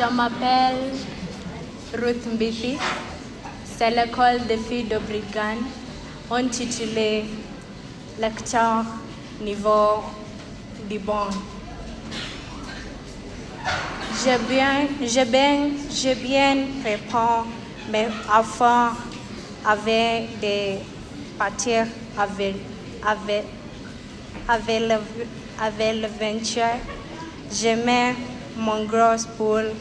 Je m'appelle Ruth Mbifi. C'est l'école des filles de Brigane, intitulée Lecteur niveau du bon. J'ai bien, j'ai bien, bien mes enfants avec des partir avec, avec, avec, le, avec le venture. Je mets mon gros poule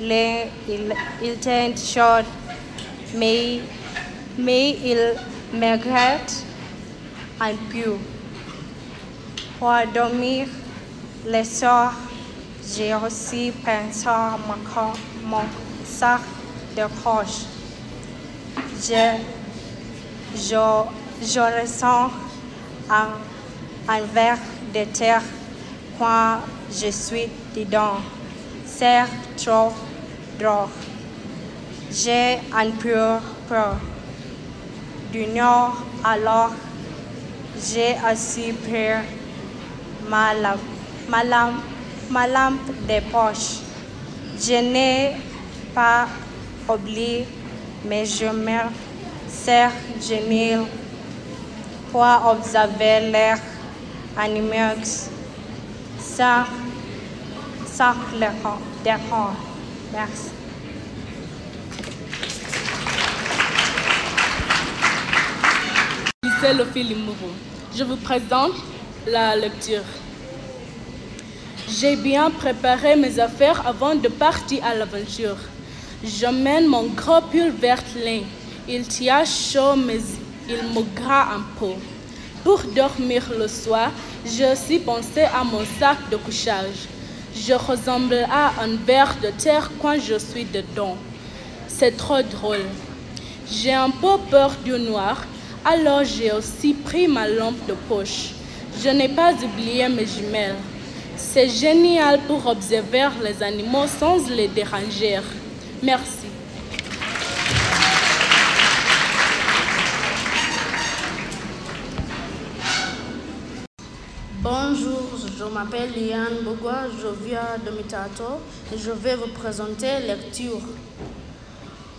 Les, il, il est chaud, mais, mais il me regrette un peu. Pour dormir le soir, j'ai aussi pensé mon, mon sac de roche. Je, je, je ressens un, un verre de terre quand je suis dedans. C'est trop drôle. J'ai un peu peur du nord alors j'ai aussi pris ma lampe, ma lampe, ma lampe de poche. Je n'ai pas oublié, mais je me sers génial pour observer l'air animaux sans, sans décor. Merci. Je vous présente la lecture. J'ai bien préparé mes affaires avant de partir à l'aventure. J'emmène mon gros pull vert lin. Il tient chaud, mais il me gras un peu. Pour dormir le soir, j'ai aussi pensé à mon sac de couchage. Je ressemble à un verre de terre quand je suis dedans. C'est trop drôle. J'ai un peu peur du noir, alors j'ai aussi pris ma lampe de poche. Je n'ai pas oublié mes jumelles. C'est génial pour observer les animaux sans les déranger. Merci. Bonjour, je m'appelle Liane Bogua, je viens de Mitato et je vais vous présenter lecture.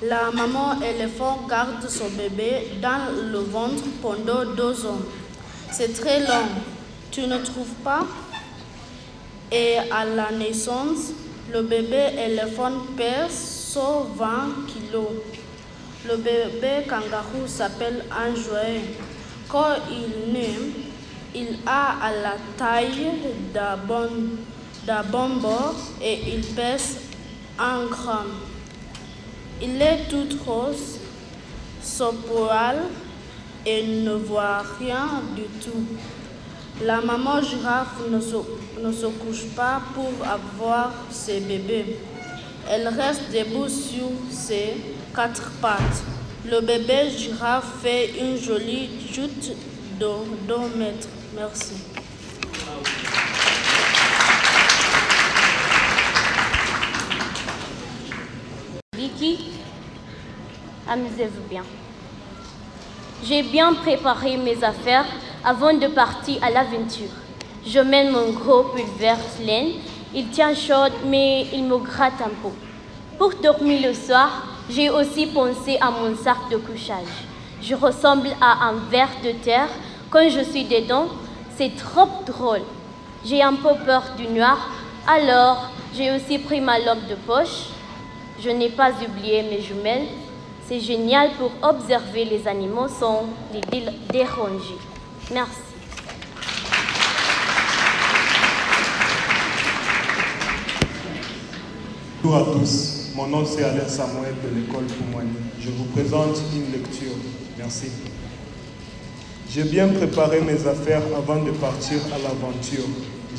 La maman éléphant garde son bébé dans le ventre pendant deux ans. C'est très long, tu ne trouves pas? Et à la naissance, le bébé éléphant pèse 120 kilos. Le bébé kangaroo s'appelle Anjoué. Quand il naît, il a la taille d'un bon, bonbon et il pèse un gramme. Il est tout rose, son poil et ne voit rien du tout. La maman girafe ne se, ne se couche pas pour avoir ses bébés. Elle reste debout sur ses quatre pattes. Le bébé girafe fait une jolie chute de 2 mètres. Merci. Vicky, amusez-vous bien. J'ai bien préparé mes affaires avant de partir à l'aventure. Je mène mon gros pull vert laine. Il tient chaud, mais il me gratte un peu. Pour dormir le soir, j'ai aussi pensé à mon sac de couchage. Je ressemble à un ver de terre. Quand je suis dedans, c'est trop drôle. J'ai un peu peur du noir, alors j'ai aussi pris ma lampe de poche. Je n'ai pas oublié mes jumelles. C'est génial pour observer les animaux sans les dé- déranger. Merci. Bonjour à tous, mon nom c'est Alain Samuel de l'école Poumani. Je vous présente une lecture. Merci. J'ai bien préparé mes affaires avant de partir à l'aventure.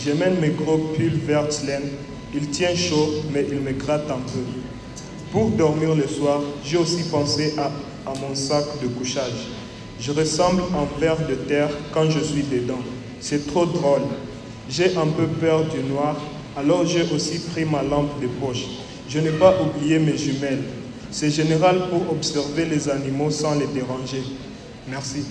J'emmène mes gros pulls verts laine. Il tient chaud, mais il me gratte un peu. Pour dormir le soir, j'ai aussi pensé à, à mon sac de couchage. Je ressemble à un ver de terre quand je suis dedans. C'est trop drôle. J'ai un peu peur du noir, alors j'ai aussi pris ma lampe de poche. Je n'ai pas oublié mes jumelles. C'est général pour observer les animaux sans les déranger. Merci.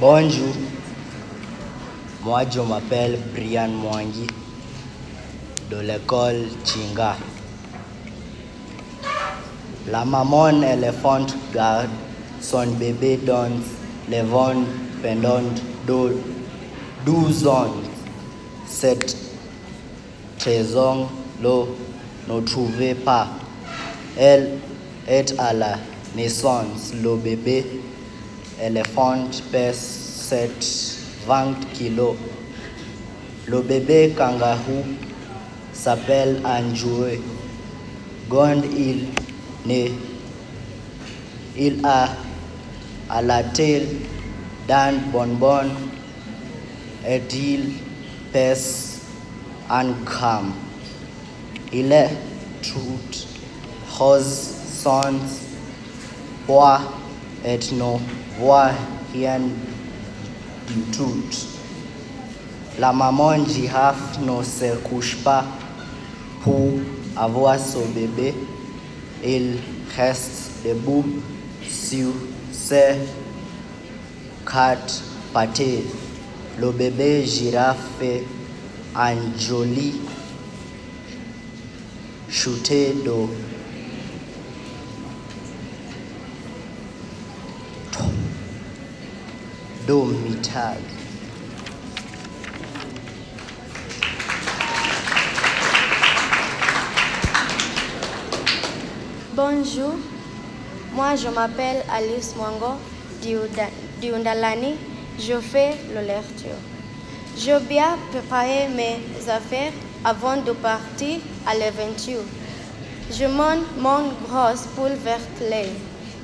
Bonjour, moi je m'appelle Brian Mwangi de l'école Chinga. La maman éléphante garde son bébé dans les vents pendant dou- 12 ans. Cette raison le ne trouvait pas. Elle est à la naissance. Le bébé éléphant pèse 720 kilos. Le bébé kangaroo s'appelle Anjoué. Quand il naît, il a à la tête d'un bonbon et il pèse un gramme. Il est tout rose sans poids et ne voit rien du. La maman girafe ne se couche pas pour avoir son bébé. Il reste debout sur ses quatre pattes. Le bébé girafe fait un joli shooté d'eau. Bonjour, moi je m'appelle Alice Mwango d'Iundalani. Je fais la lecture. Je bien préparé mes affaires avant de partir à l'aventure. Je monte mon gros poule verte lait.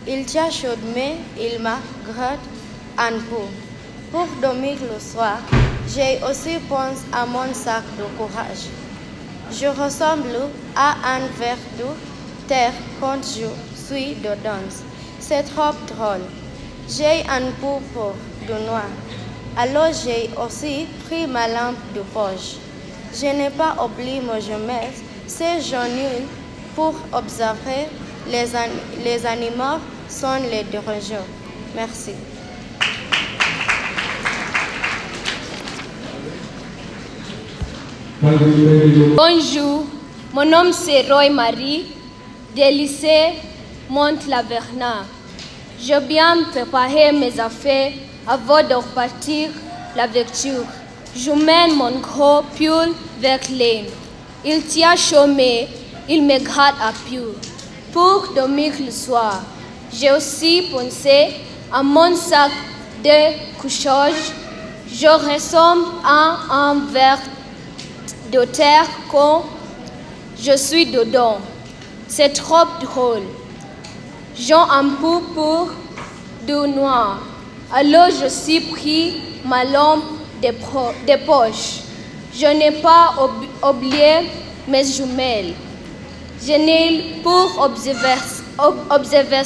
Il tient chaud mais il m'a gratte peu. Pour dormir le soir, j'ai aussi pensé à mon sac de courage. Je ressemble à un verre de terre quand je suis dedans. C'est trop drôle. J'ai un peur de noir. Alors j'ai aussi pris ma lampe de poche. Je n'ai pas oublié mon jumelle. C'est jaune pour observer les, an- les animaux sans les déranger. Merci. Bonjour, mon nom c'est Roy Marie, du lycée Mont-Laverna. Je bien préparer mes affaires avant de repartir la lecture. Je mène mon gros pull vers l'aine. Il tient chaud il me gratte à pied. Pour dormir le soir, j'ai aussi pensé à mon sac de couchage. Je ressemble à un verre de terre quand je suis dedans. C'est trop drôle. J'ai un peu pour de noir. Alors je suis pris ma lampe de, poche. Je n'ai pas oublié mes jumelles. Je n'ai pour observer, ob- observer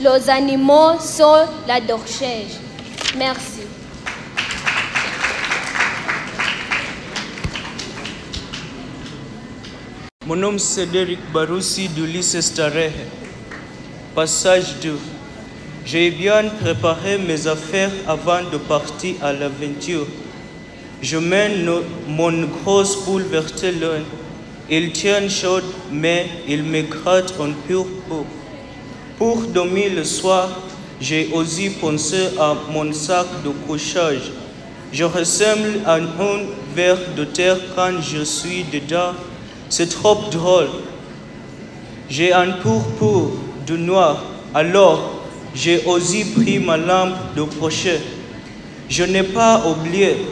les animaux sur la dorchage. Merci. Mon nom c'est Derek Baroussi du lycée. Passage 2. J'ai bien préparé mes affaires avant de partir à l'aventure. Je mène mon grosse poule vers. Il tient chaud, mais il me gratte un peu peu. Pour dormir le soir, j'ai aussi pensé à mon sac de couchage. Je ressemble à un verre de terre quand je suis dedans. C'est trop drôle. J'ai un purpur de noir, alors j'ai aussi pris ma lampe de poche. Je n'ai pas oublié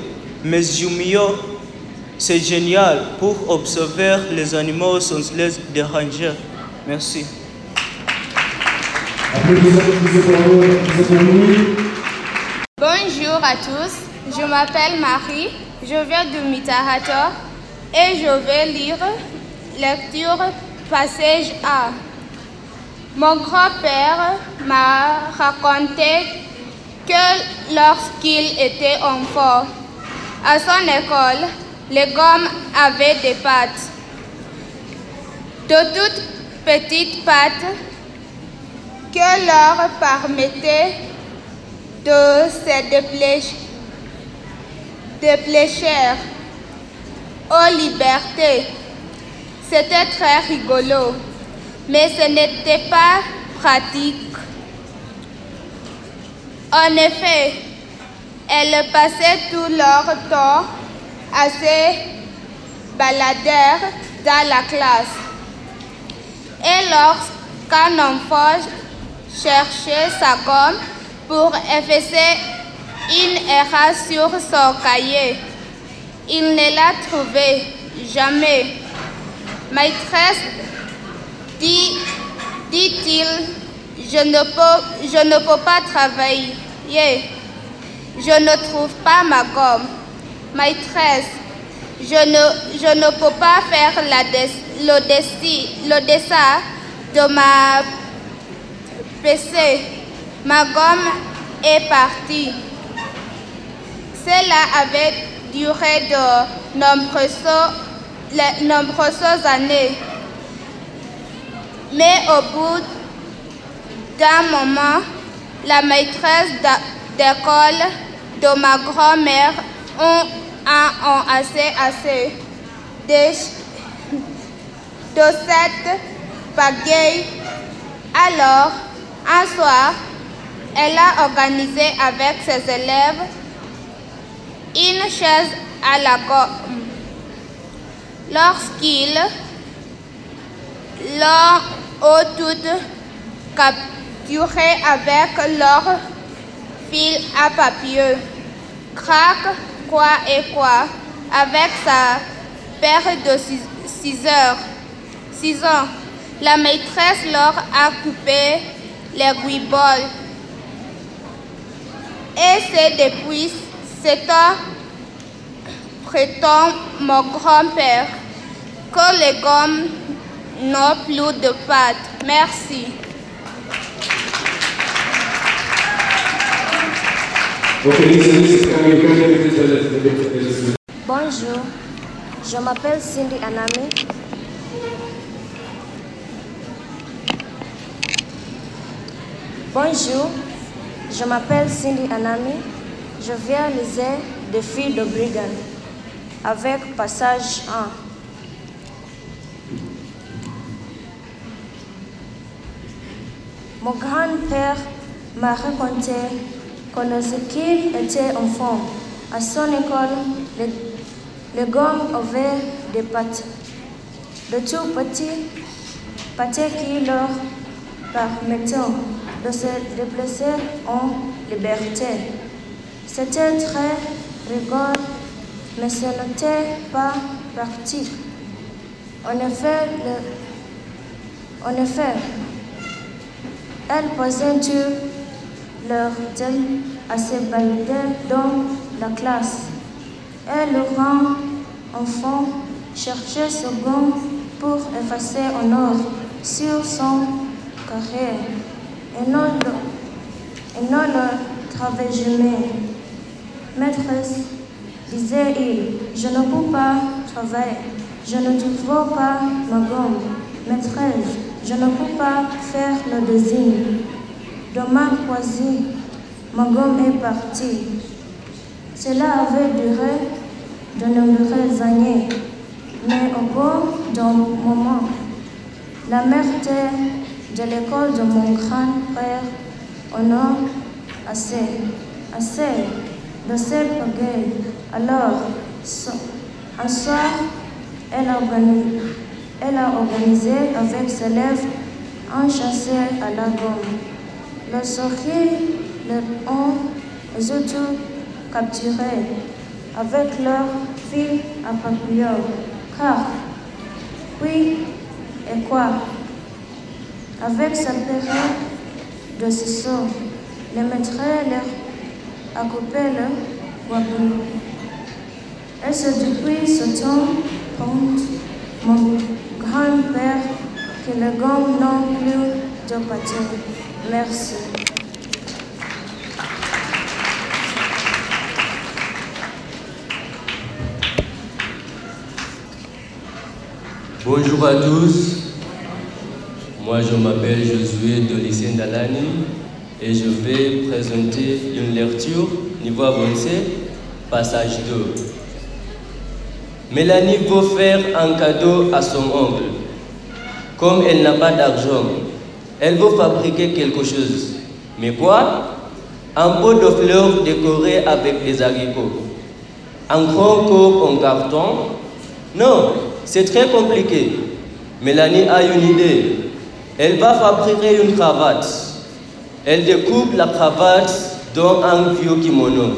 mes jumeaux. C'est génial pour observer les animaux sans les déranger. Merci. Bonjour à tous, je m'appelle Marie, je viens de Mitarato et je vais lire lecture passage A. Mon grand-père m'a raconté que lorsqu'il était enfant, à son école, les gommes avaient des pattes. De toutes petites pattes que leur permettaient de se dépêcher aux libertés. C'était très rigolo, mais ce n'était pas pratique. En effet, elles passaient tout leur temps à se balader dans la classe. Et lorsqu'un enfant cherchait sa gomme pour effacer une erreur sur son cahier, il ne la trouvait jamais. Maîtresse, dit, dit-il, je ne, peux, pas travailler. Je ne trouve pas ma gomme. Maîtresse, je ne, je ne peux pas faire la dessin de ma PC. Ma gomme est partie. Cela avait duré de nombreuses, nombreuses années. Mais au bout d'un moment, la maîtresse d'école de ma grand-mère ont, a assez assez de, de cette pagaille. Alors, un soir, elle a organisé avec ses élèves une chaise à la gomme. Lorsqu'ils l'ont toutes capturé avec leur fil à papier, craque quoi et quoi, avec sa paire de. Six ans, la maîtresse leur a coupé les guibolles. Et c'est depuis cet an, prétend mon grand-père, que les gommes n'ont plus de pâte. Merci. Bonjour, je m'appelle Cindy Anami. Bonjour, je m'appelle Cindy Anami. Je viens liser des filles de Brigand avec passage 1. Mon grand-père m'a raconté que lorsqu'il était enfant, à son école, les, les gommes avaient des pattes. De tout petits pattes qui leur permettaient de se déplacer en liberté. C'était très rigolo, mais ce n'était pas pratique. En effet, le, en effet, elles tout leur temps à se balader dans la classe. Et le grand enfant cherchait ce gant pour effacer un or sur son carré. Et non le, et non le travail jamais. Maîtresse, disait-il, je ne peux pas travailler. Je ne trouve pas ma gomme. Maîtresse, je ne peux pas faire le dessin. Demain croisé, ma gomme est partie. Cela avait duré de nombreuses années, mais au bout d'un moment, la mère de l'école de mon grand-père en a assez, assez de cette pagaille. Alors, un soir, elle a organisé, avec ses élèves un chasseur à la gomme. Le sorcier le ont les autres capturés avec leur fil à papillon. Car, oui, et quoi? Avec sa période de ciseaux, le maître leur a coupé le wabou. Et c'est depuis ce temps, compte mon grand-père, que les gommes n'ont plus de pâté. Merci. Bonjour à tous. Moi, je m'appelle Josué de lycée Ndalani et je vais présenter une lecture niveau avancé, passage 2. Mélanie veut faire un cadeau à son oncle. Comme elle n'a pas d'argent, elle veut fabriquer quelque chose. Mais quoi? Un pot de fleurs décoré avec des haricots. Un grand corps en carton? Non, c'est très compliqué. Mélanie a une idée. Elle va fabriquer une cravate. Elle découpe la cravate dans un vieux kimono.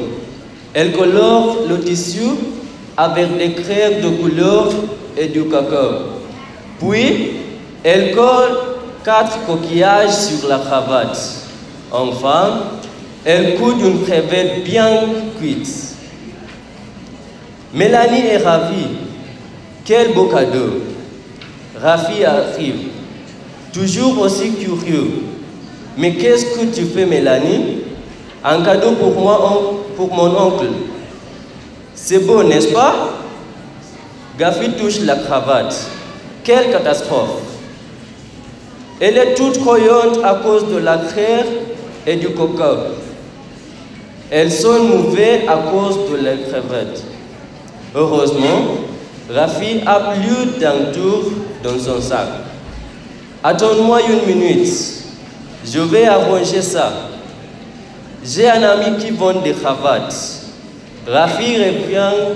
Elle colore le tissu avec des crèmes de couleur et du cacao. Puis, elle colle quatre coquillages sur la cravate. Enfin, elle coude une crevette bien cuite. Mélanie est ravie. Quel beau cadeau. Rafi arrive, toujours aussi curieux. Mais qu'est-ce que tu fais, Mélanie? Un cadeau pour moi, pour mon oncle. C'est beau, n'est-ce pas? Gafi touche la cravate. Quelle catastrophe Elle est toute croyante à cause de la crème et du coca. Elle sonne mauvais à cause de la crevette. Heureusement, Rafi a plus d'un tour dans son sac. Attends-moi une minute. Je vais arranger ça. J'ai un ami qui vend des cravates. Rafi revient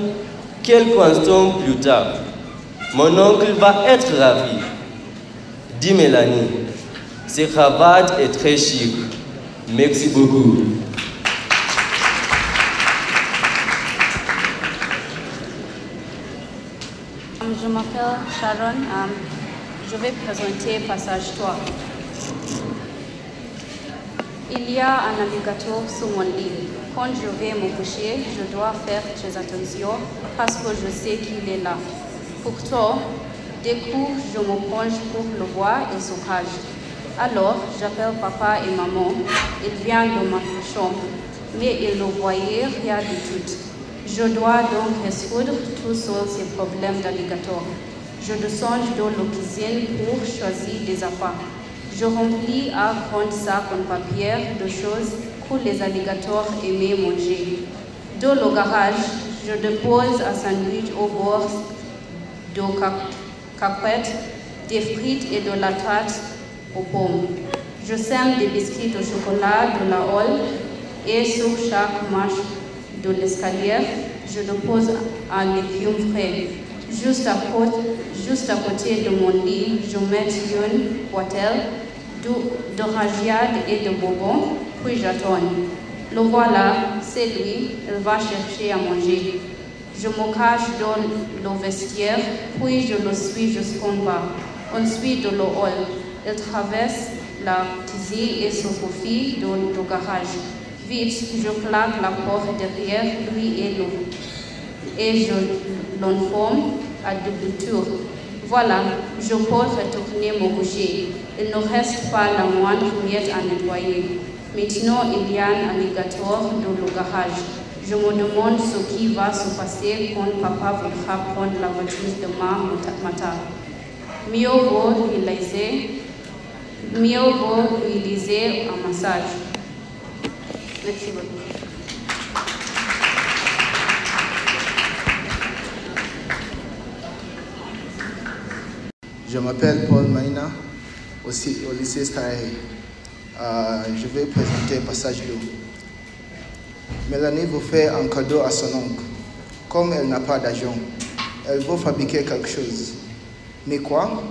quelques instants plus tard. Mon oncle va être ravi. Dit Mélanie. Ces cravates est très chic. Merci beaucoup. Je m'appelle Sharon. Um, je vais présenter passage 3. Il y a un alligator sous mon lit. Quand je vais me coucher, je dois faire très attention parce que je sais qu'il est là. Pourtant, dès que je me penche pour le voir, il se cache. Alors, j'appelle papa et maman. Ils viennent de ma chambre, mais ils ne voyaient rien du tout. Je dois donc résoudre tous ces problèmes d'alligator. Je descends dans la cuisine pour choisir des affaires. Je remplis un grand sac en papier de choses que les alligators aimaient manger. Dans le garage, je dépose un sandwich au bord de caquettes, des frites et de la tarte aux pommes. Je sème des biscuits au chocolat de la hall et sur chaque marche de l'escalier, je dépose un légume frais. Juste à, côté, juste à côté de mon lit, je mets une boîtelle de, de ragiade et de bonbons, puis j'attends. Le voilà, c'est lui, il va chercher à manger. Je me cache dans le vestiaire, puis je le suis jusqu'en bas. Ensuite, le hall, il traverse la tizzy et se confie dans le garage. Vite, je claque la porte derrière lui et, le, et je l'enforme à double tour. Voilà, je peux retourner me coucher. Il ne reste pas la moindre miette à nettoyer. Maintenant, il y a un alligator dans le garage. Je me demande ce qui va se passer quand papa voudra prendre la voiture demain matin. Mieux vaut lui laisser, mieux vaut lui laisser un massage. Merci beaucoup. Je m'appelle Paul Maïna, aussi au lycée Starahe. Euh, je vais présenter passage 2. Mélanie veut faire un cadeau à son oncle. Comme elle n'a pas d'argent, elle veut fabriquer quelque chose. Mais quoi?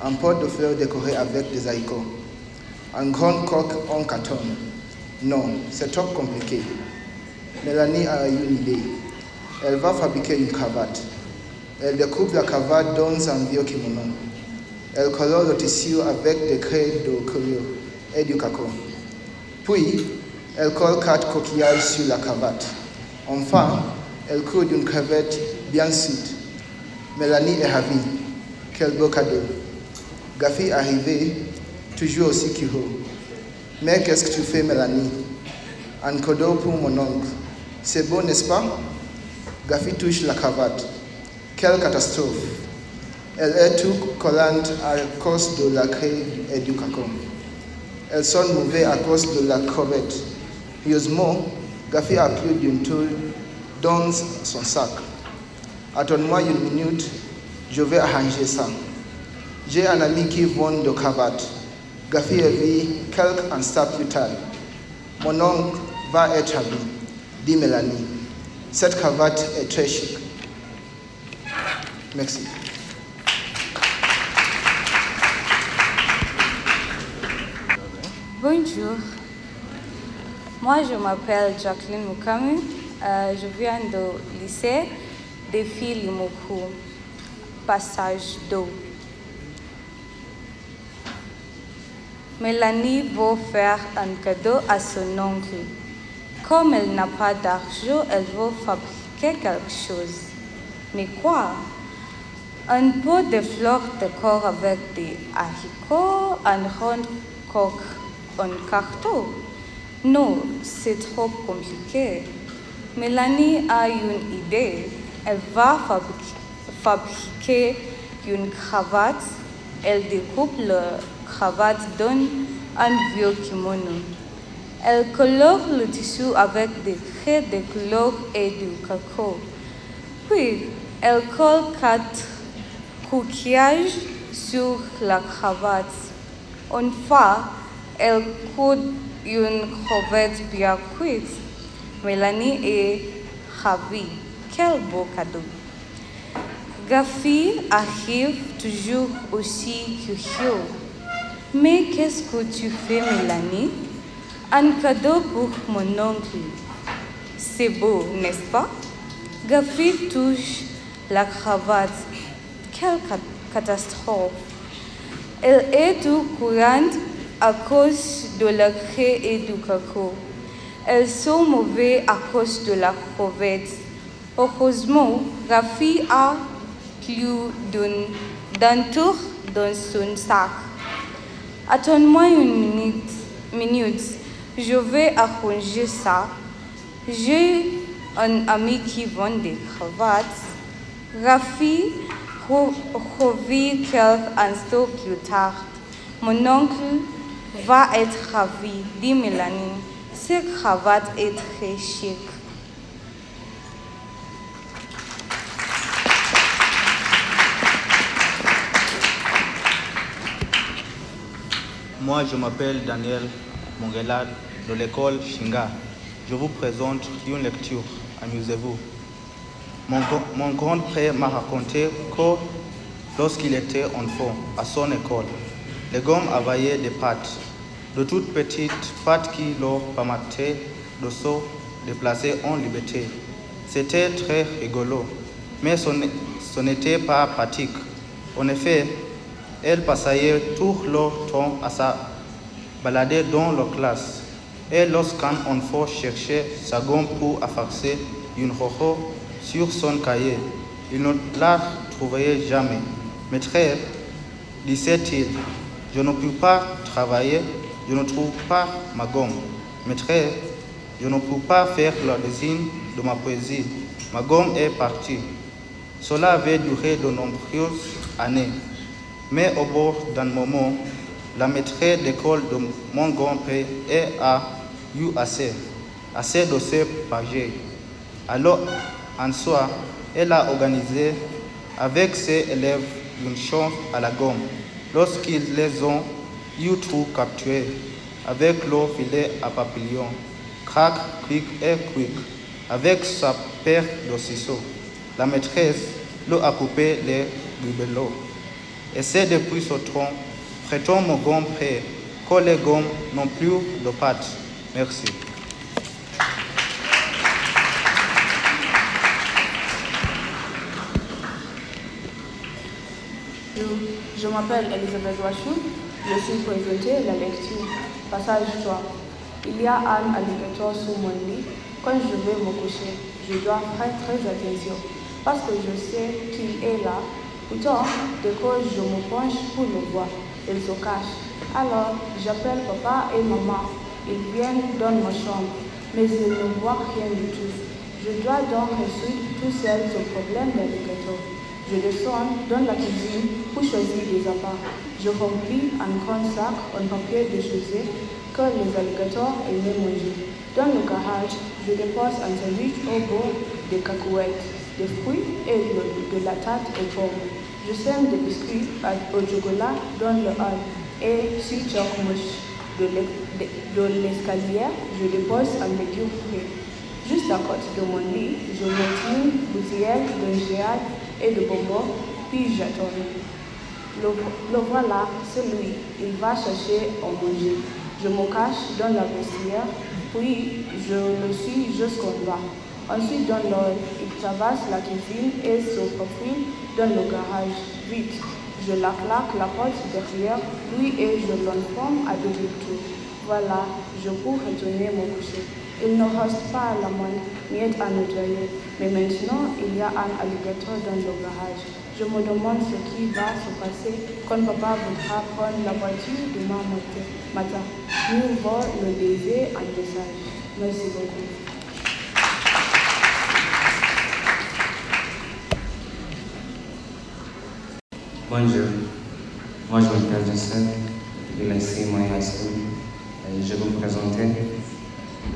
Un pot de fleurs décoré avec des haricots. Un grand coq en carton. Non, c'est trop compliqué. Mélanie a une idée. Elle va fabriquer une cravate. Elle découpe la cravate dans un vieux kimono. Elle colore le tissu avec des craies de couleur et du cacao. Puis, elle colle quatre coquillages sur la cravate. Enfin, elle coude une crevette bien suite. Mélanie est ravie. Quel beau cadeau. Gafi arrivé, toujours aussi curieux. Mais qu'est-ce que tu fais, Mélanie? Un cadeau pour mon oncle. C'est beau, n'est-ce pas? Gafi touche la cravate. Quelle catastrophe. Elle est toute collante à cause de la craie et du cacao. Elles sont mauvaises à cause de la crevette. Heureusement, Gafi a plus d'une tour dans son sac. Attends-moi une minute, je vais arranger ça. J'ai un ami qui vend de cravates. Gafi a vu quelques instants plus tard. Mon oncle va être ravi, dit Mélanie. Cette cravate est très chic. Merci. Bonjour. Moi, je m'appelle Jacqueline Mukami. Euh, je viens du lycée des filles Limokou, passage d'eau. Mélanie veut faire un cadeau à son oncle. Comme elle n'a pas d'argent, elle veut fabriquer quelque chose. Mais quoi? Un pot de fleurs de corps avec des haricots, un rond coq, un carton Non, c'est trop compliqué. Mélanie a une idée. Elle va fabriquer, une cravate. Elle découpe la cravate dans un vieux kimono. Elle colore le tissu avec des traits de couleur et du cacao. Puis, elle colle quatre coquillages sur la cravate. Une coud une crevette bien cuite. Mélanie est ravie. Quel beau cadeau. Gafi arrive toujours aussi curieux. Mais qu'est-ce que tu fais, Mélanie Un cadeau pour mon oncle. C'est beau, n'est-ce pas? Gafi touche la cravate. Quelle catastrophe. Elle est tout courante à cause de la craie et du cacao. Elles sont mauvaises à cause de la crevette. Heureusement, Rafi a plus d'un tour dans son sac. Attends-moi une minute, minute, je vais arranger ça. J'ai un ami qui vend des cravates. Rafi revit quelques instants plus tard. Mon oncle va être ravi, dit Mélanie. Cette cravate est très chic. Moi, je m'appelle Daniel Mongelad de l'école Shinga. Je vous présente une lecture. Amusez-vous. Mon, mon grand-père m'a raconté que lorsqu'il était enfant à son école, les gommes availlaient des pattes, de toutes petites pattes qui leur permettaient de se déplacer en liberté. C'était très rigolo, mais ce n'était pas pratique. En effet, elles passaient tout leur temps à se balader dans leur classe. Et lorsqu'un enfant cherchait sa gomme pour effacer une rojo sur son cahier, il ne la trouvait jamais. Maîtresse, disait-il, je ne peux pas travailler, je ne trouve pas ma gomme. Maîtresse, je ne peux pas faire le dessin de ma poésie. Ma gomme est partie. Cela avait duré de nombreuses années. Mais au bout d'un moment, la maîtresse d'école de mon grand-père a eu assez, assez de ces pages. Alors, en soi, elle a organisé avec ses élèves une chance à la gomme. Lorsqu'ils les ont eu tout capturés avec leur filet à papillon, crac, quick et quick, avec sa paire de ciseaux, la maîtresse leur a coupé les bibelots. Et c'est depuis ce temps, prêtons mon gomme prêt, que les gommes n'ont plus de pattes. Merci. M'appelle Elisabeth Wachou, je suis présentée la lecture. Passage 3. Il y a un alligator sous mon lit. Quand je vais me coucher, je dois faire très attention parce que je sais qu'il est là. Pourtant, dès que je me penche pour le voir, il se cache. Alors, j'appelle papa et maman. Ils viennent dans ma chambre, mais ils ne voient rien du tout. Je dois donc résoudre tout seul ce problème d'alligator. Je descends dans la cuisine pour choisir des appâts. Je remplis un grand sac en papier de chaussée que les alligators aimaient manger. Dans le garage, je dépose un sandwich au bord des cacahuètes, des fruits et de, la tarte aux pommes. Je sème des biscuits au chocolat dans le hall et sur choc-mouche de l'escalier, je dépose un légume frais. Juste à côté de mon lit, je mets une bouteille de géade et de bonbons, puis j'attends. Le, le voilà, c'est lui. Il va chercher à manger. Je me cache dans la vestiaire, puis je le suis jusqu'en bas. Ensuite, dans l'ordre, il traverse la cuisine et se profile dans le garage. Vite, je la claque la porte derrière lui et je l'enferme à double tour. Voilà, je peux retourner me coucher. Il ne reste pas la moindre miette à nettoyer, mais maintenant il y a un alligator dans le garage. Je me demande ce qui va se passer quand papa voudra prendre la voiture demain matin. Nous vaut le baiser en message. Merci beaucoup. Bonjour, moi je m'appelle Joseph de la CMI High School je vais vous présenter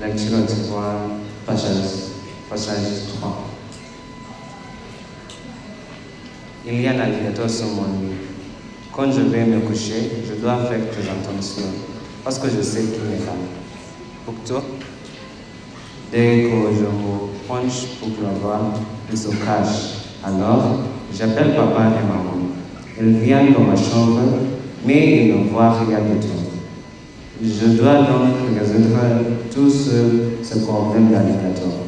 lecture devoir passage, passage 3. Il y a un alligator sur mon lit. Quand je vais me coucher, je dois faire très attention parce que je sais qu'il est là. Pour toi, dès que je me penche pour le voir, il se cache. Alors, j'appelle papa et maman. Ils viennent dans ma chambre, mais ils ne voient rien du tout. Je dois donc résoudre tout seul ce problème d'alligator.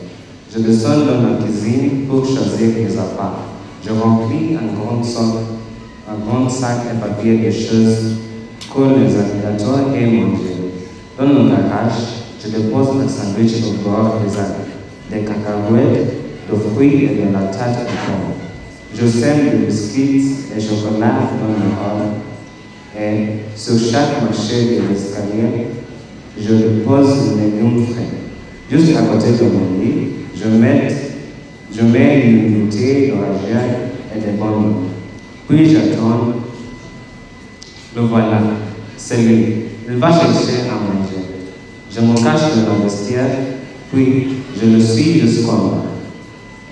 Je descends dans ma cuisine pour choisir les appâts. Je remplis un grand sac, un grand sac de papier de choses que les alligators aiment manger. Dans le garage, je dépose un sandwich au bord des arbres, des cacahuètes, de fruits et de la tarte de pomme. Je sème des biscuits et chocolat dans le hall. Et sur chaque marché de l'escalier, je les légumes frais. Juste à côté de mon lit, je mets, je mets une bouteille et des bonbons. Puis j'attends. Le voilà, c'est lui. Il va chercher à manger. Je me cache dans la vestiaire, puis je le suis jusqu'en bas.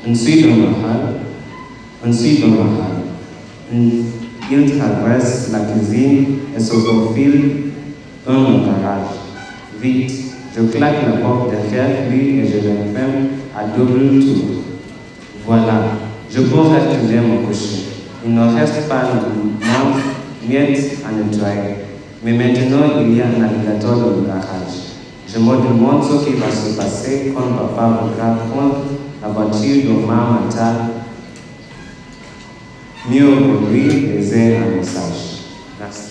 Ensuite, dans le hall, ensuite dans le hall, il traverse la cuisine et se profile dans mon garage. Vite, je claque la porte derrière lui et je l'enferme à double tour. Voilà, je peux retourner me coucher. Il ne reste pas de miette à nettoyer. Mais maintenant, il y a un alligator dans le garage. Je me demande ce qui va se passer quand papa voudra prendre la voiture demain matin mieux pour laisser un message. Merci.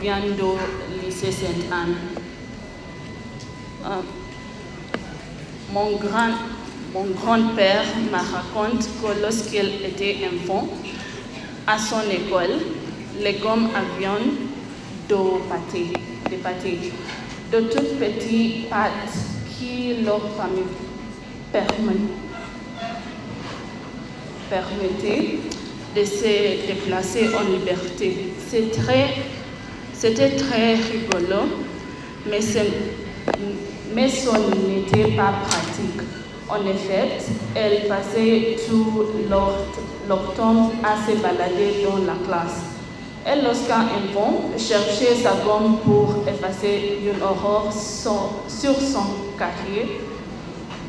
du lycée Sainte-Anne. Euh, mon grand, mon grand-père me raconte que lorsqu'il était enfant, à son école, les gommes viande de pâté, de pâté, de toutes petites pâtes qui leur permettaient de se déplacer en liberté. C'est très c'était très rigolo, mais, mais ce n'était pas pratique. En effet, elles passaient tout leur, à se balader dans la classe. Et lorsqu'un enfant cherchait sa gomme pour effacer une horreur sur son cahier,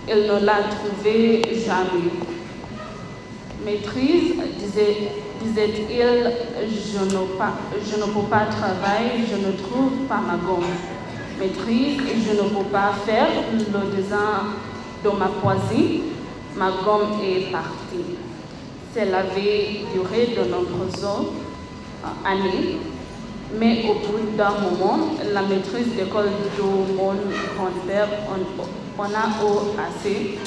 il ne la trouvait jamais. Maîtrise, disait disait-il, je, ne je ne peux pas travailler, je ne trouve pas ma gomme. Maîtrise, je ne peux pas faire le dessin de ma poésie, ma gomme est partie. Cela avait duré de nombreuses années, mais au bout d'un moment, la maîtrise d'école de mon grand-père on, a assez,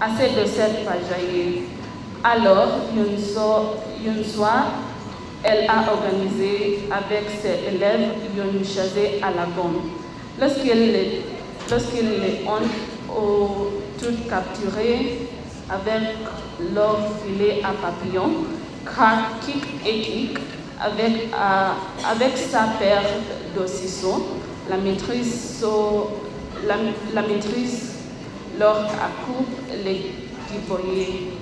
assez de cette pagaille. Alors, une soir, elle a organisé avec ses élèves une chasse à la gomme. Lorsqu'ils les ont ou toutes capturées avec leur filet à papillon, crack, kick et kick, avec, euh, avec sa paire d'ossissons, la maîtrise, so- la, la maîtrise leur accoupe les déployés.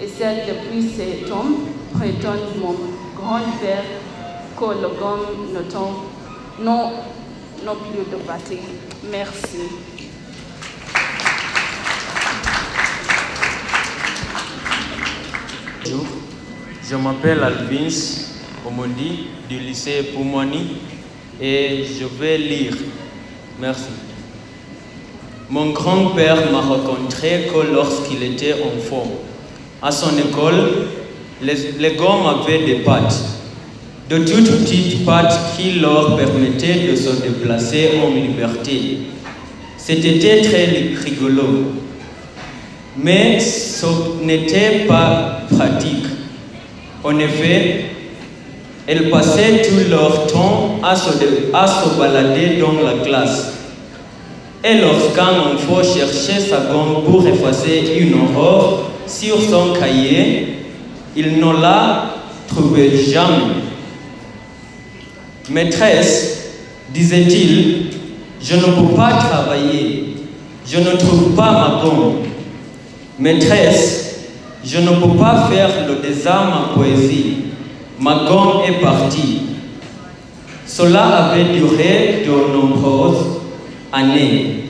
Et celle depuis ces tombes prétonne mon grand-père que le gomme ne tombe, non, non plus de pâté. Merci. Bonjour, je m'appelle Alvins Omondi du lycée Poumani et je vais lire. Merci. Mon grand-père m'a rencontré que lorsqu'il était enfant. À son école, les, les gommes avaient des pattes, de toutes petites pattes qui leur permettaient de se déplacer en liberté. C'était très rigolo mais ce n'était pas pratique. En effet, elles passaient tout leur temps à se, balader dans la classe. Et lorsqu'un enfant cherchait sa gomme pour effacer une horreur sur son cahier, il ne la trouvait jamais. Maîtresse, disait-il, je ne peux pas travailler, je ne trouve pas ma gomme. Maîtresse, je ne peux pas faire le désarme en poésie. Ma gomme est partie. Cela avait duré de nombreuses années.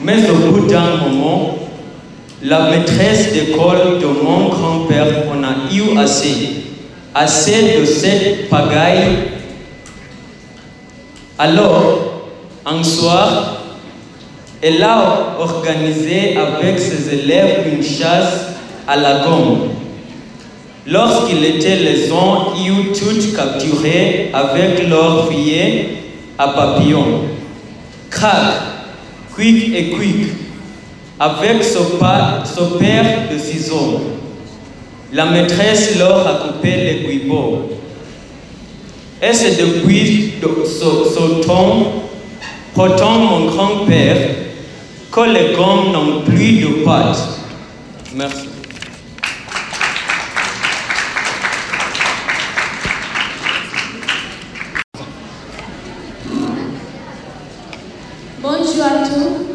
Mais au bout d'un moment, la maîtresse d'école de mon grand-père en a eu assez. Assez de cette pagaille. Alors, un soir, elle a organisé avec ses élèves une chasse à la gomme. Lorsqu'ils étaient les ont eu toutes capturées avec leurs filets à papillon. Crac, quick et quick, avec ce, pa- ce paire de ciseaux. La maîtresse leur a coupé les guibots. Et c'est depuis de- ce, temps, pourtant mon grand-père, que les gommes n'ont plus de pattes? Merci. Bonjour à tous.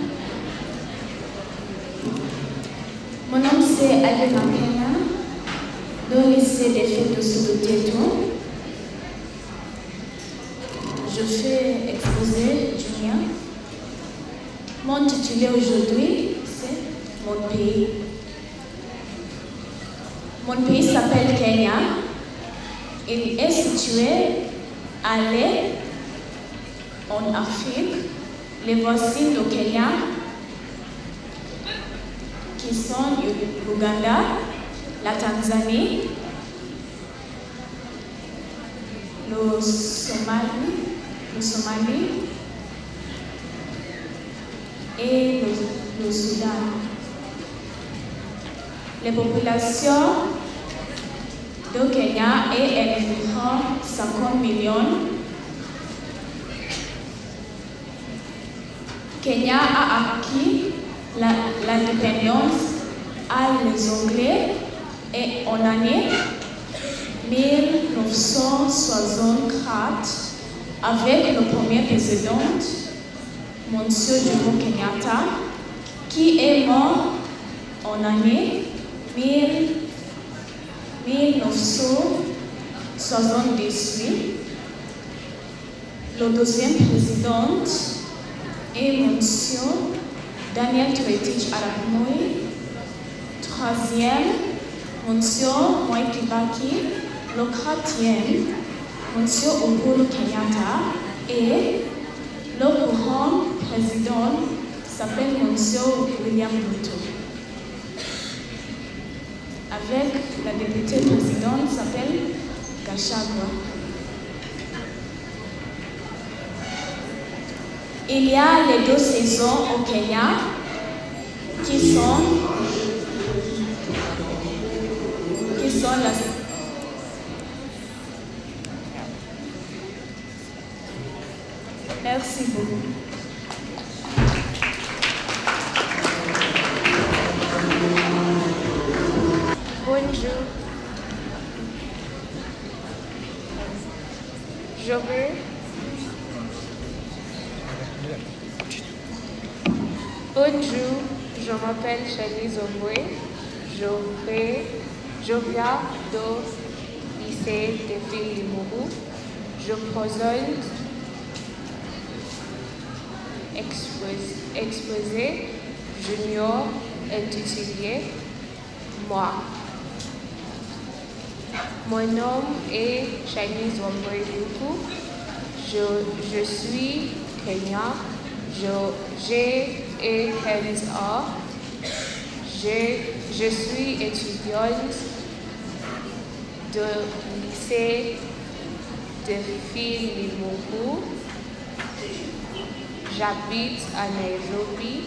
Mon nom c'est Ali Makena, du lycée des filles de Souloutéton. Je fais exposer Junior. Mon titulaire aujourd'hui, c'est mon pays. Mon pays s'appelle Kenya. Il est situé à l'est en Afrique. Les voisines du Kenya, qui sont l'Ouganda, la Tanzanie, le Somalie, le et le, Soudan. Les populations du Kenya est environ 50 millions. Kenya a acquis l'indépendance à les Anglais et en année 1964 avec le premier président, Monsieur Jomo Kenyatta, qui est mort en année 1000 1978. Le deuxième président est Monsieur Daniel Tretich Arap Moi. Troisième, Monsieur Mwai Kibaki. Le quatrième, Monsieur Uhuru Kenyatta. Et le grand président s'appelle Monsieur William Ruto. Avec la députée présidente s'appelle Gachagua. Il y a les deux saisons au Kenya qui sont, vais, je viens du lycée de Ville-Limourou. Je présente expos- exposé junior intitulé Moi. Mon nom est Zomwe Luku. Je, je suis Kenya. J'ai et hands off. Je, suis étudiante de lycée de filles Limourou. J'habite à Nairobi.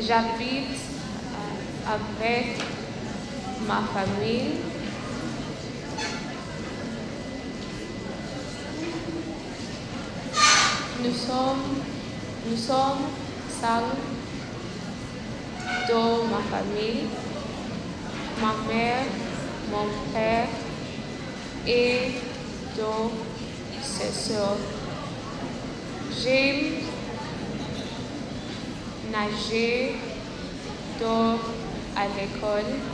J'habite avec ma famille. Nous sommes, nous sommes cinq dans ma famille, ma mère, mon père et deux sœurs. J'aime nager dans à l'école.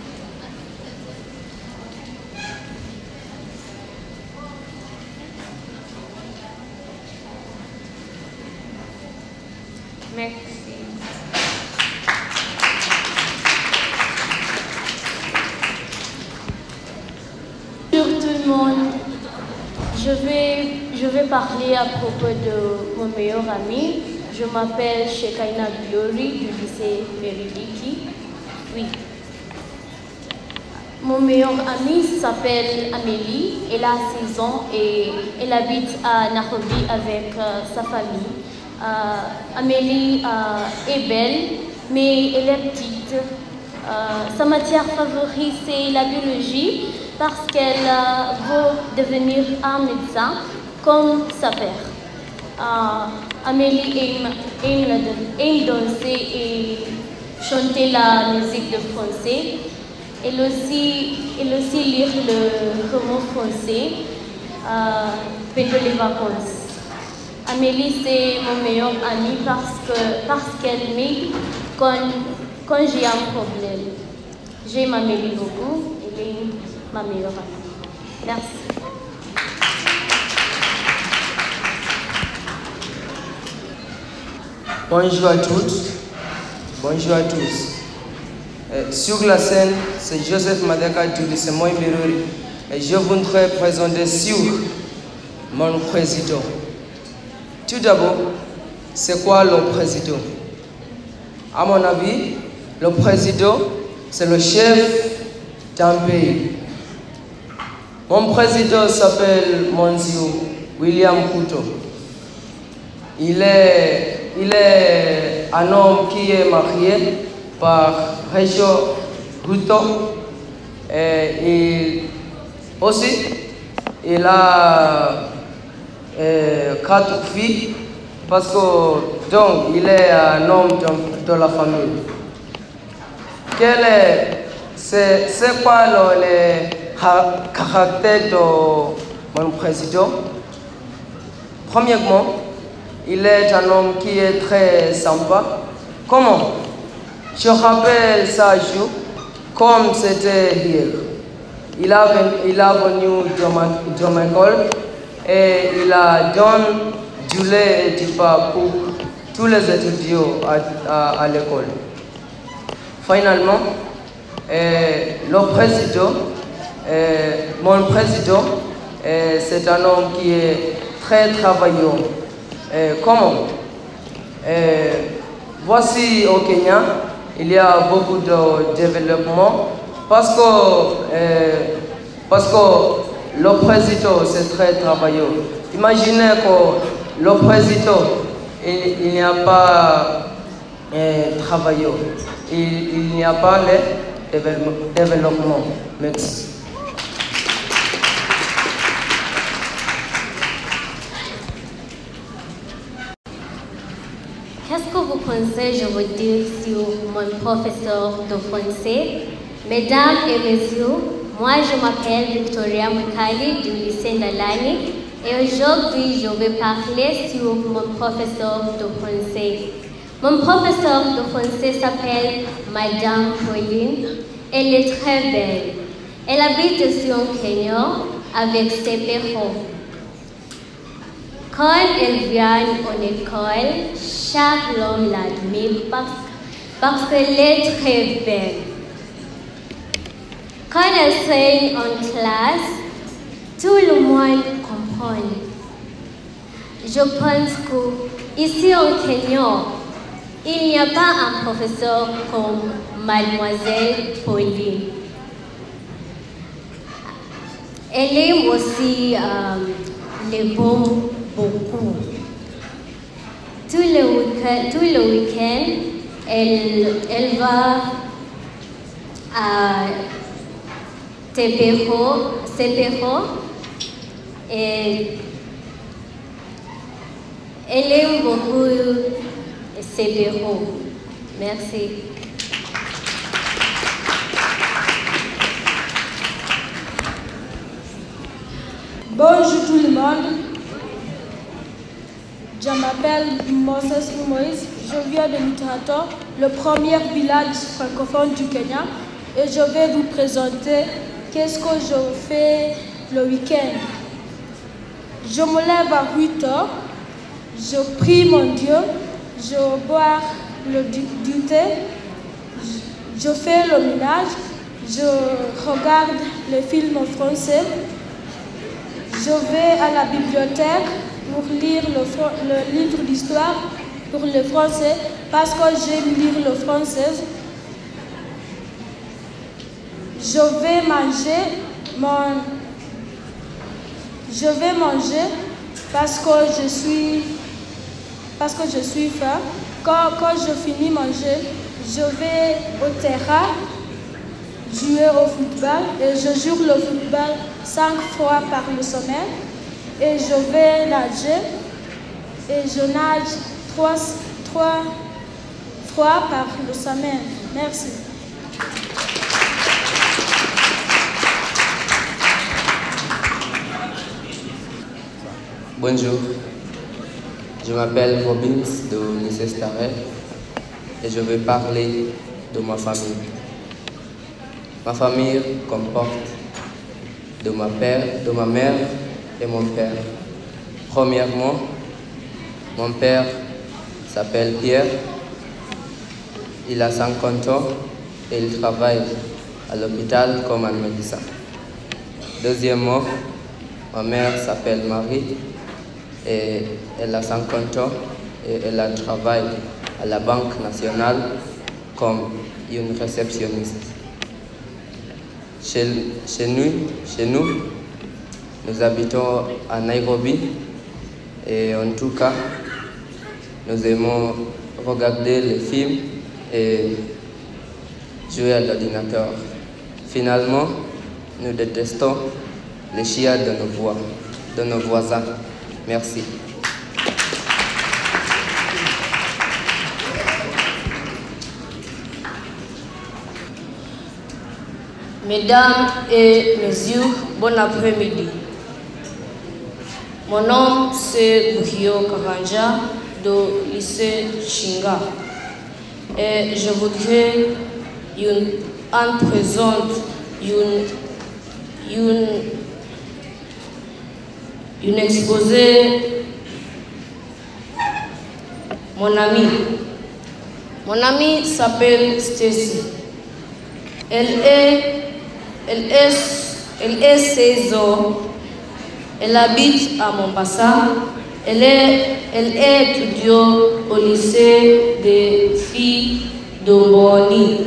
Merci. Bonjour tout le monde. Je vais, je vais parler à propos de mon meilleur ami. Je m'appelle Shekaina Glory du lycée Meriliki. Oui. Mon meilleur ami s'appelle Amélie. Elle a 6 ans et elle habite à Nairobi avec euh, sa famille. Euh, Amélie euh, est belle, mais elle est petite. Euh, sa matière favorite, c'est la biologie parce qu'elle veut devenir un médecin comme sa père. Amélie aime, aime, aime danser et chanter la musique de français. Elle aussi, elle aussi lire le roman français euh, pendant les vacances. Amélie, c'est mon meilleur ami parce que parce qu'elle m'aide quand, j'ai un problème. J'aime Amélie beaucoup. Elle est ma meilleure amie. Merci. Bonjour à toutes, bonjour à tous. Euh, sur la scène, c'est Joseph Madaka du lycée Moïberori et je voudrais présenter sur mon président. Tout d'abord, c'est quoi le président? À mon avis, le président, c'est le chef d'un pays. Mon président s'appelle Monsieur William Couto. Il est, il est un homme qui est marié par Rachel Couto. Et aussi, il a quatre filles parce que donc il est un homme de, la famille. Quel est, c'est, c'est quoi le, le ca- caractère de mon président? Premièrement, il est un homme qui est très sympa. Comment? Je rappelle ça jour comme c'était hier. Il a, il a venu de ma, de ma école et il a donné du lait et du pain pour tous les étudiants à, l'école. Finalement, euh, le président, euh, mon président, euh, c'est un homme qui est très travaillant. Comment? Voici au Kenya, il y a beaucoup de développement parce que, parce que L'oppressito, c'est très travailleux. Imaginez que l'oppressito, il, il n'y a pas eh. Il, n'y a pas le développement. Merci. Qu'est-ce que vous pensez, je vous dis, sur mon professeur de français? Mesdames et messieurs, moi je m'appelle Victoria Mukali du lycée Ndalani et aujourd'hui je vais parler sur mon professeur de français. Mon professeur de français s'appelle Madame Pauline. Elle est très belle. Elle habite sur Kenya avec ses parents. Quand elle vient en école, chaque homme l'admire parce, parce qu'elle est très belle. Quand elle enseigne en classe, tout le monde comprend. Je pense que ici au Kenya, il n'y a pas un professeur comme Mademoiselle Pauline. Elle aime aussi euh, les bons beaucoup. Tout le week-end, tout le week elle, elle va à Tepero, Sepero et elle aime beaucoup Sepero. Merci. Bonjour tout le monde. Je m'appelle Moses Moïse. Je viens de Mitato, le premier village francophone du Kenya. Et je vais vous présenter qu'est-ce que je fais le week-end? Je me lève à 8 heures. Je prie mon Dieu. Je bois le du, thé. Je, je fais le ménage. Je regarde les films français. Je vais à la bibliothèque pour lire le, le livre d'histoire pour le français parce que j'aime lire le français. Je vais manger parce que je suis parce faim. Quand, je finis manger, je vais au terrain jouer au football et je joue le football cinq fois par le semaine et je vais nager et je nage trois, trois fois par le semaine. Merci. Bonjour, je m'appelle Robbins de lycée Staret et je vais parler de ma famille. Ma famille comporte de ma, père, de ma mère et mon père. Premièrement, mon père s'appelle Pierre, il a 50 ans et il travaille à l'hôpital comme un médecin. Deuxièmement, ma mère s'appelle Marie elle a 50 ans et elle a travaillé à la Banque nationale comme une réceptionniste. Chez, chez, nous, chez nous, nous habitons à Nairobi et en tout cas, nous aimons regarder les films et jouer à l'ordinateur. Finalement, nous détestons les chiens de nos, voix, de nos voisins. Merci. Mesdames et messieurs, bon après-midi. Mon nom c'est Bukio Karanja du lycée Chinga. Et je voudrais en présente une, une, une exposé mon ami. Mon ami s'appelle Stacy. Elle est elle est, elle est 16 ans. Elle habite à Mombasa. Elle est, elle est étudiante au lycée des filles d'Omboni.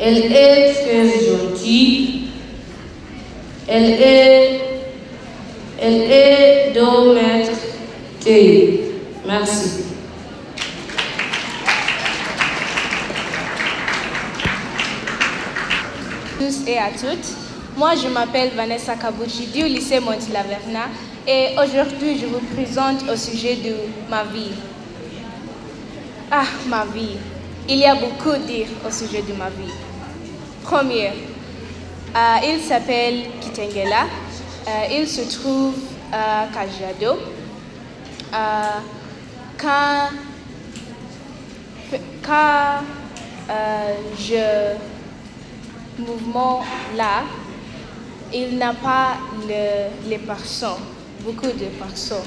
Elle est très gentille. Elle est, elle est 2 mètres. Merci. tous et à toutes. Moi, je m'appelle Vanessa Kabuchi du lycée Monti-Laverna et aujourd'hui, je vous présente au sujet de ma vie. Ah, ma vie. Il y a beaucoup à dire au sujet de ma vie. Premier, euh, il s'appelle Kitengela. Euh, il se trouve à Kajiado. Euh, quand euh, je mouvement là, il n'a pas le, les personnes, beaucoup de personnes.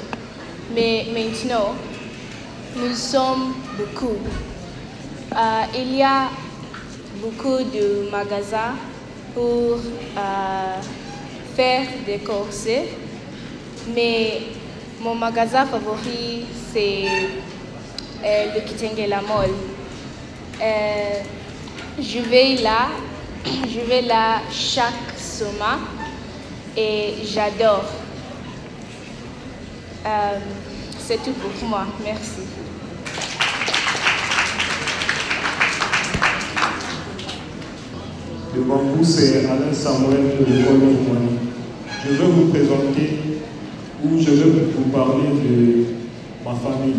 Mais maintenant, nous sommes beaucoup. Euh, il y a beaucoup de magasins pour euh, faire des corsets, mais mon magasin favori c'est euh, le Kitengela Mall. Euh, je vais là, je vais là chaque semaine et j'adore. Euh, c'est tout pour moi. Merci. C'est Alain Samuel de l'école. Je veux vous présenter ou je veux vous parler de ma famille.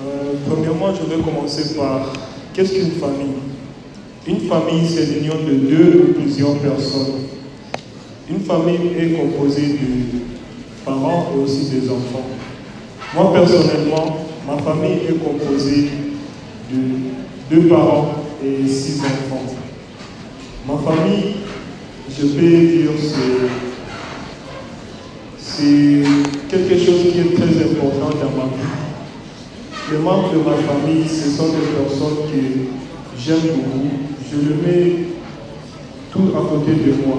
Euh, premièrement, je vais commencer par qu'est-ce qu'une famille? Une famille, c'est l'union de deux ou plusieurs personnes. Une famille est composée de parents et aussi des enfants. Moi, personnellement, ma famille est composée de deux parents et six enfants. Ma famille, je peux dire, c'est quelque chose qui est très important dans ma vie. Les membres de ma famille, ce sont des personnes que j'aime beaucoup. Je le mets tout à côté de moi.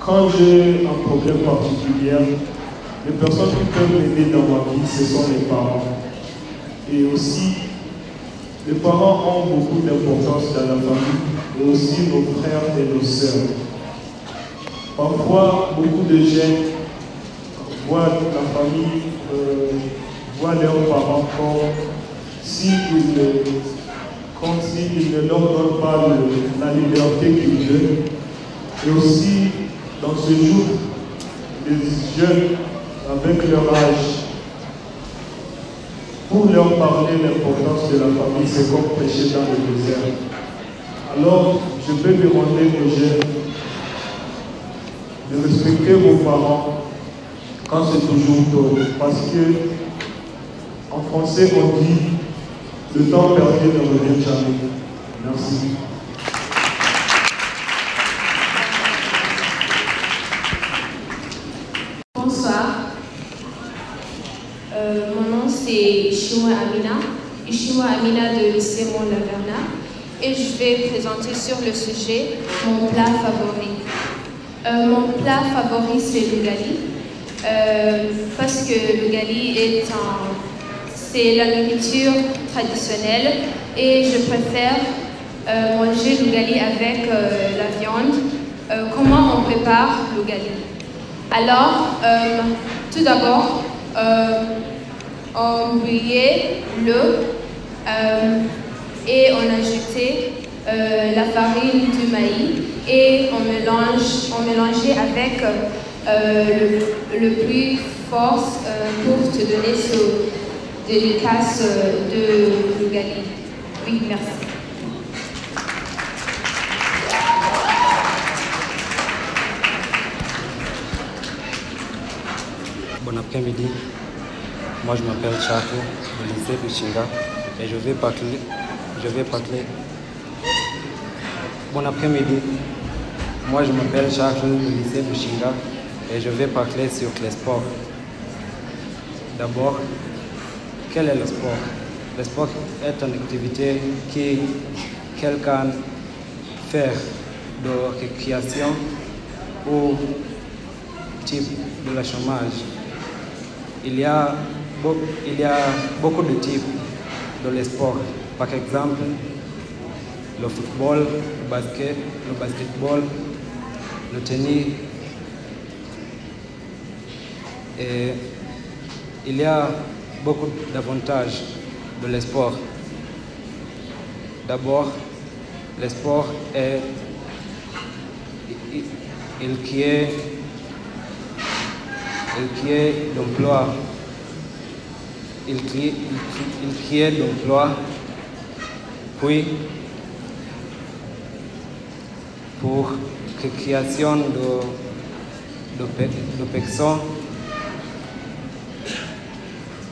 Quand j'ai un problème particulier, les personnes qui peuvent m'aider dans ma vie, ce sont les parents. Et aussi, les parents ont beaucoup d'importance dans la famille, et aussi nos frères et nos sœurs. Parfois, beaucoup de gens voient la famille, euh, voient leurs parents comme s'ils ne, leur donnent pas la liberté qu'ils veulent. Et aussi, dans ce jour, les jeunes, avec leur âge, pour leur parler l'importance de la famille, c'est comme prêcher dans le désert. Alors, je peux demander aux jeunes de respecter vos parents quand c'est toujours tôt. Parce que, en français, on dit le temps perdu ne revient jamais. Merci. Bonsoir. Euh, mon nom c'est Ishimwa Amina, Ishimwa Amina de lycée Mont-Laverna et je vais présenter sur le sujet mon plat favori. Euh, mon plat favori c'est le gali euh, parce que le gali est c'est la nourriture traditionnelle et je préfère euh, manger le gali avec la viande. Comment on prépare le gali? Alors, tout d'abord, on bouillait l'eau et on ajoutait euh, la farine du maïs et on, mélange, on mélangeait avec euh, le, plus fort euh, pour te donner ce délicace de le gali. Oui, merci. Bon après-midi. Moi, je m'appelle Chato, du lycée et je vais parler. Je vais parler. Bon après-midi. Moi, je m'appelle Chato, du lycée Buchinga, et je vais parler sur les sports. D'abord, quel est le sport? Le sport est une activité qui quelqu'un fait de récréation ou type de chômage. Il y a, beaucoup de types de les sports. Par exemple, le football, le basket, le basketball, le tennis. Et il y a beaucoup d'avantages de les sports. D'abord, le sport est il, il crée il crée d'emploi. il, crie- il, il criait d'emploi, puis pour la création de, de personnes,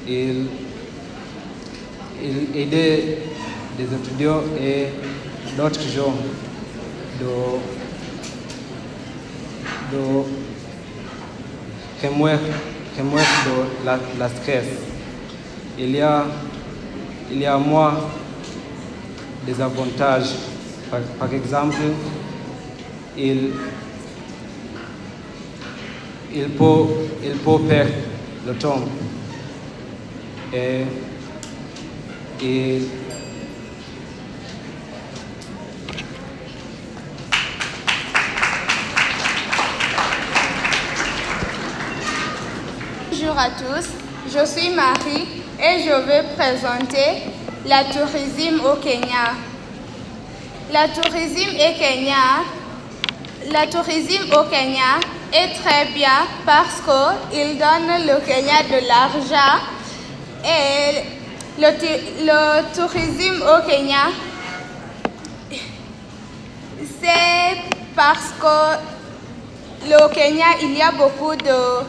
il, il aidait des étudiants et d'autres gens de, de remuer, remuer de la, la stress. Il y a, il y a moi des avantages. Par, exemple, il, il, peut, il peut perdre le temps et Bonjour à tous, je suis Marie et je vais présenter la tourisme au Kenya. La tourisme au Kenya, est très bien parce qu'il donne le Kenya de l'argent et le, le tourisme au Kenya, c'est parce que le Kenya, il y a beaucoup de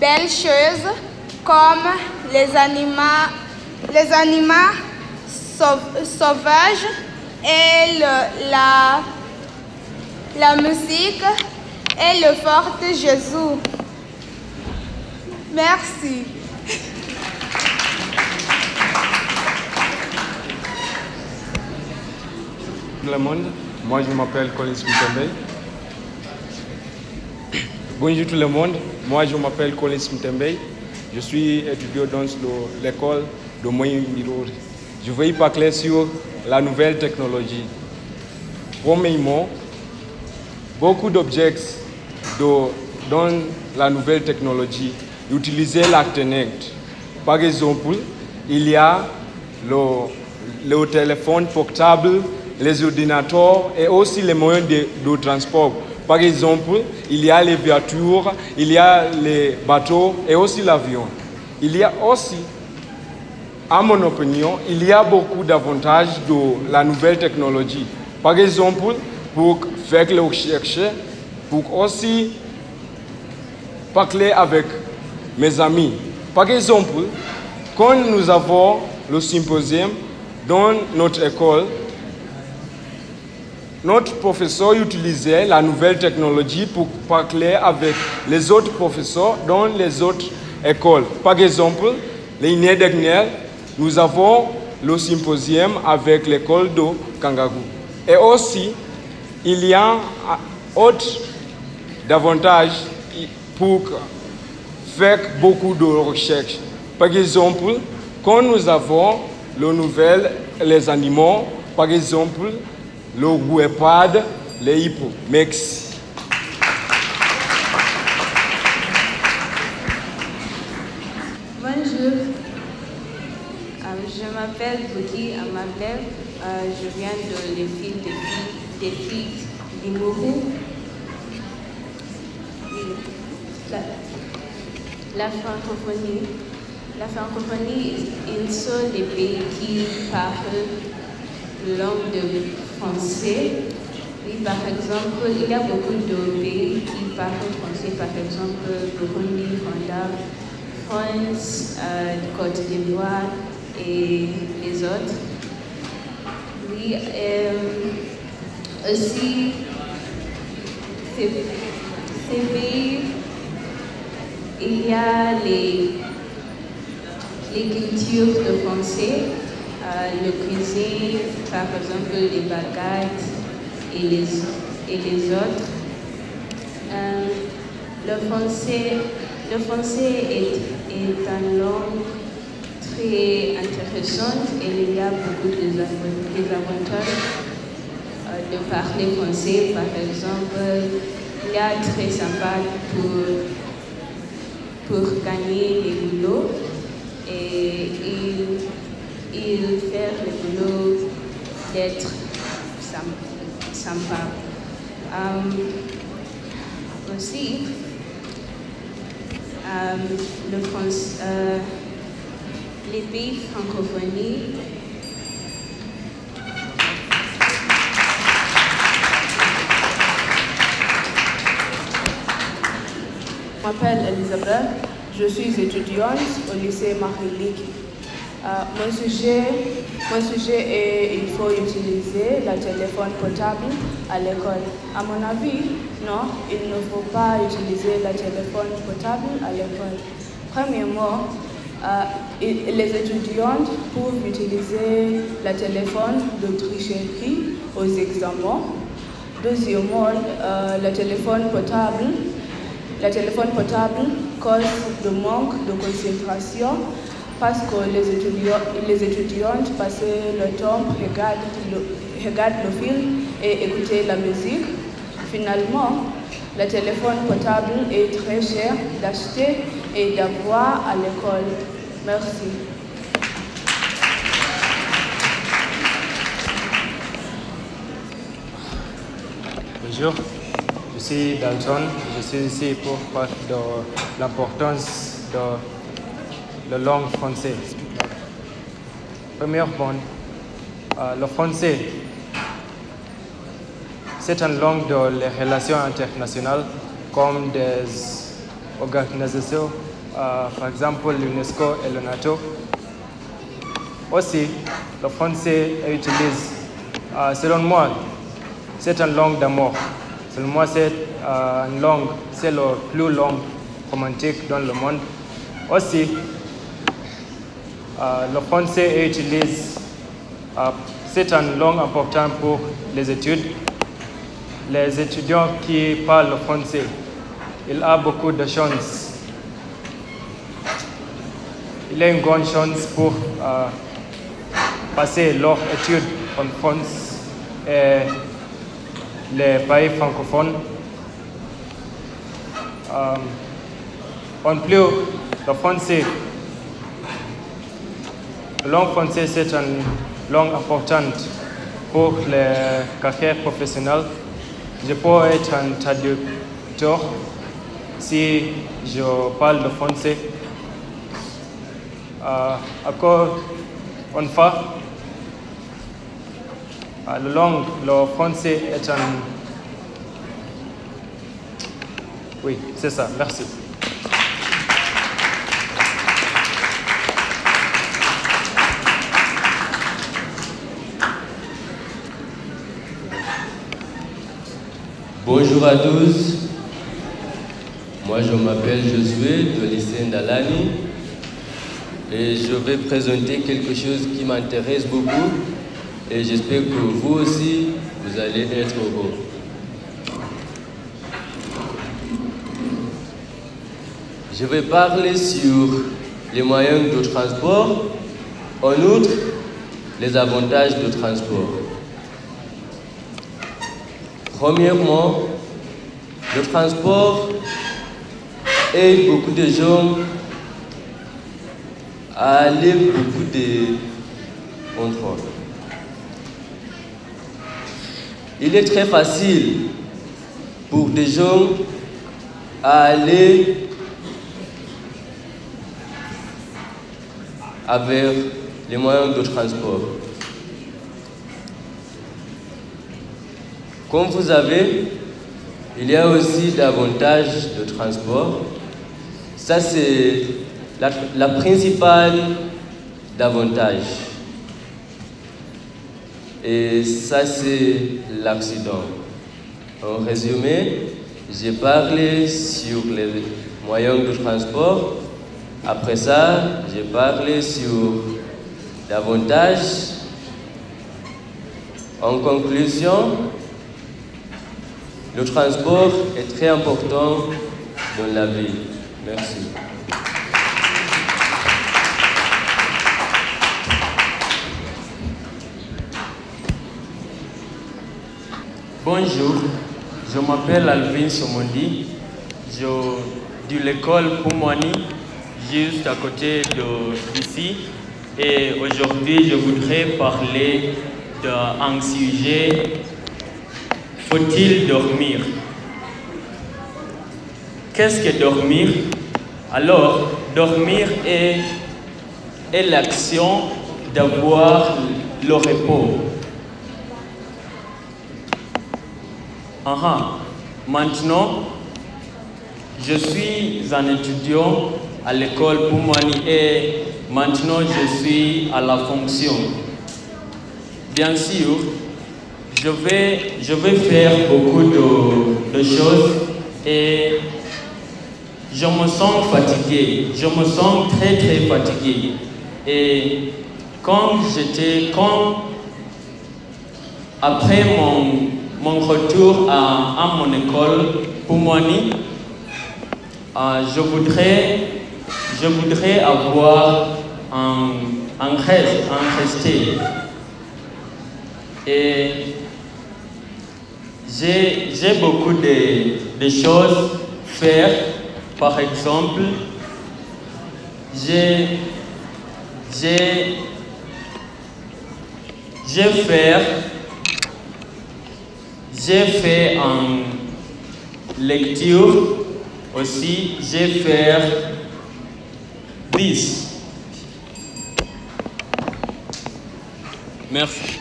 belles choses comme les animaux, les animaux sau- sauvages et la, la musique et le fort de Jésus. Merci. Le monde, moi je m'appelle Collins Mtembe. Bonjour tout le monde, moi je m'appelle Collins Mtembe. Je suis étudiant dans le- l'école de Moyen Mirori. Je vais parler sur la nouvelle technologie. Premièrement, beaucoup d'objets dans la nouvelle technologie utilisaient l'Internet. Par exemple, il y a le, le téléphone portable, les ordinateurs et aussi les moyens de, de transport. Par exemple, il y a les voitures, il y a les bateaux et aussi l'avion. Il y a aussi, à mon opinion, il y a beaucoup d'avantages de la nouvelle technologie. Par exemple, pour faire les recherches, pour aussi parler avec mes amis. Par exemple, quand nous avons le symposium dans notre école, notre professeur utilisait la nouvelle technologie pour parler avec les autres professeurs dans les autres écoles. Par exemple, l'année dernière, nous avons le symposium avec l'école de Kangagu. Et aussi, il y a autre davantage pour faire beaucoup de recherches. Par exemple, quand nous avons le nouvel, les animaux, par exemple, le guépard, les hippos. Merci. M'appelle Euh, je viens de l'île des filles, d'Imourou. La, francophonie, la francophonie, sont des pays qui parlent langue de français. Par exemple, il y a beaucoup de pays qui parlent français, par exemple Burundi, Rwanda, France, euh, Côte d'Ivoire et les autres. Oui, euh, aussi, pays, il y a les, les cultures de français, euh, le cuisine, par exemple les baguettes et les, et les autres. Euh, le français, le français est, est langue très intéressante et il y a beaucoup de av- des avantages euh, de parler français. Par exemple, il y a très sympa pour, pour gagner les boulots et il, fait le boulot d'être sym- sympa. Euh, aussi, euh, le euh, les pays. Je m'appelle Elisabeth, je suis étudiante au lycée Marie-Ligue. Euh, mon, sujet, mon sujet est il faut utiliser le téléphone portable à l'école. À mon avis, non, il ne faut pas utiliser le téléphone portable à l'école. Premièrement, euh, les étudiants peuvent utiliser le téléphone de tricherie aux examens. Deuxièmement, euh, le téléphone portable le téléphone portable cause de manque de concentration parce que les étudiants, les étudiants passent le temps regardent le, le film et écouter la musique. Finalement, le téléphone portable est très cher d'acheter et d'avoir à l'école. Merci. Bonjour, je suis Dalton. Je suis ici pour parler de l'importance de la langue française. Premièrement, euh, le français, c'est une langue de les relations internationales comme des organisations, euh, par exemple l'UNESCO et le NATO. Aussi, le français utilise, euh, selon moi, c'est une langue d'amour. Selon moi, c'est euh, une langue, c'est la plus longue romantique dans le monde. Aussi, euh, le français utilise, euh, c'est une langue importante pour les études. Les étudiants qui parlent le français, ils ont beaucoup de chance. Il a une grande chance pour euh, passer leurs études en France et les pays francophones. Euh, en plus, le français, la langue française, c'est une langue importante pour les carrières professionnelles. Je peux être un traducteur si je parle le français. Fois, euh, la langue, le français est un... Oui, c'est ça, merci. Bonjour à tous. Moi, je m'appelle Josué de lycée Ndalani et je vais présenter quelque chose qui m'intéresse beaucoup et j'espère que vous aussi, vous allez être heureux. Je vais parler sur les moyens de transport, en outre, les avantages de transport. Premièrement, le transport aide beaucoup de gens aller beaucoup de endroits. Il est très facile pour des gens à aller avec les moyens de transport. Comme vous avez, il y a aussi davantage de transport. Ça, c'est la, principale davantage. Et ça, c'est l'accident. En résumé, j'ai parlé sur les moyens de transport. Après ça, j'ai parlé sur davantage. En conclusion, le transport est très important dans la vie. Merci. Bonjour, je m'appelle Alvin Somondi. Je de l'école Poumwani, juste à côté d'ici. Et aujourd'hui, je voudrais parler d'un sujet faut-il dormir? Qu'est-ce que dormir? Alors, dormir est l'action d'avoir le repos. Maintenant, je suis un étudiant à l'école Poumani et maintenant je suis à la fonction. Bien sûr, je vais, je vais faire beaucoup de, de choses et je me sens fatigué. Je me sens très très fatigué. Et quand j'étais, quand après mon, mon retour à, mon école Poumani, euh, je voudrais, je voudrais avoir un, reste, un resté. Et j'ai beaucoup de, choses à faire. Par exemple, j'ai fait j'ai fait en lecture aussi j'ai fait 10 merci.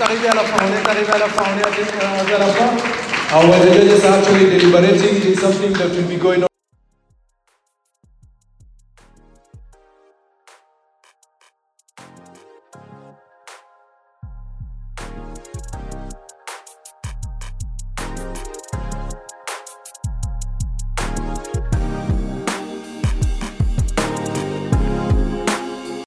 Arrivé à are actually deliberating something that will be going on.